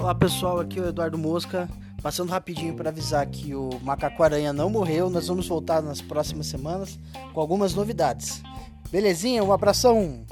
Olá pessoal, aqui é o Eduardo Mosca, passando rapidinho para avisar que o Macaco Aranha não morreu, nós vamos voltar nas próximas semanas com algumas novidades. Belezinha? Um abração!